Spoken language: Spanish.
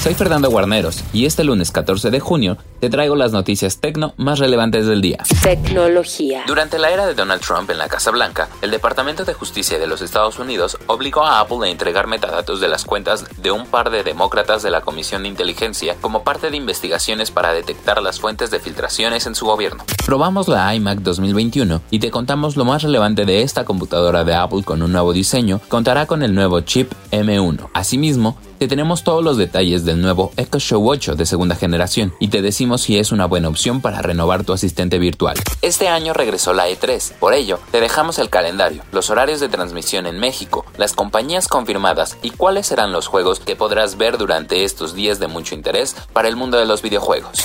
Soy Fernando Guarneros y este lunes 14 de junio te traigo las noticias tecno más relevantes del día. Tecnología. Durante la era de Donald Trump en la Casa Blanca, el Departamento de Justicia de los Estados Unidos obligó a Apple a entregar metadatos de las cuentas de un par de demócratas de la Comisión de Inteligencia como parte de investigaciones para detectar las fuentes de filtraciones en su gobierno. Probamos la iMac 2021 y te contamos lo más relevante de esta computadora de Apple con un nuevo diseño, contará con el nuevo chip M1. Asimismo, te tenemos todos los detalles del nuevo Echo Show 8 de segunda generación y te decimos si es una buena opción para renovar tu asistente virtual. Este año regresó la E3, por ello te dejamos el calendario, los horarios de transmisión en México, las compañías confirmadas y cuáles serán los juegos que podrás ver durante estos días de mucho interés para el mundo de los videojuegos.